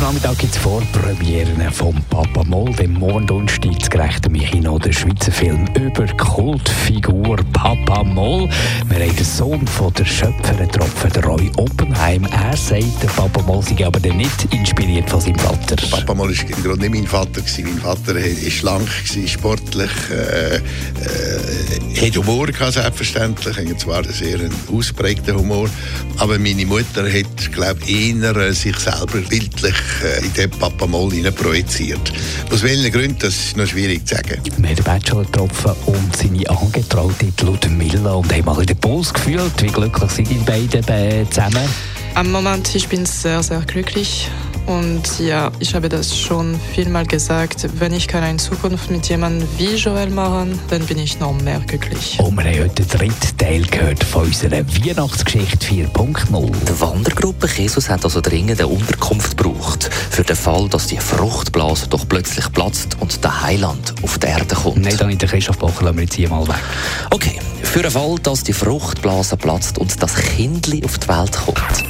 Heute Nachmittag gibt es Vorpremieren von Papa Moll, dem morgen Donnerstag gerecht im Kino der Schweizer Film über Kultfigur Papa Moll. Wir haben den Sohn von der Schöpferin getroffen, Roy Oppenheim. Er sagt, der Papa Moll sei aber nicht inspiriert von seinem Vater. Papa Moll war im Grunde nicht mein Vater. Mein Vater war schlank, sportlich, äh, äh, hat Humor gehabt, selbstverständlich, hat zwar einen sehr ausprägten Humor, aber meine Mutter hat, glaube ich, eher sich selber bildlich äh, in den Papa Moll projiziert. Aus welchen Gründen, das ist noch schwierig zu sagen. Wir haben den Bachelor getroffen und seine Angetraute Ludmilla und haben mal den Puls gefühlt. Wie glücklich sind die beiden zusammen? Am Moment, ich bin sehr, sehr glücklich. Und ja, ich habe das schon vielmal gesagt, wenn ich kann eine Zukunft mit jemandem wie Joel machen, dann bin ich noch mehr glücklich. Und wir haben heute den dritten Teil gehört von unserer Weihnachtsgeschichte 4.0. Die Wandergruppe Jesus hat also dringend eine Unterkunft gebraucht, für den Fall, dass die Fruchtblase doch plötzlich platzt und der Heiland auf die Erde kommt. Nein, dann nicht den Christoph Bocher, lassen wir jetzt hier mal weg. Okay, für den Fall, dass die Fruchtblase platzt und das Kindli auf die Welt kommt.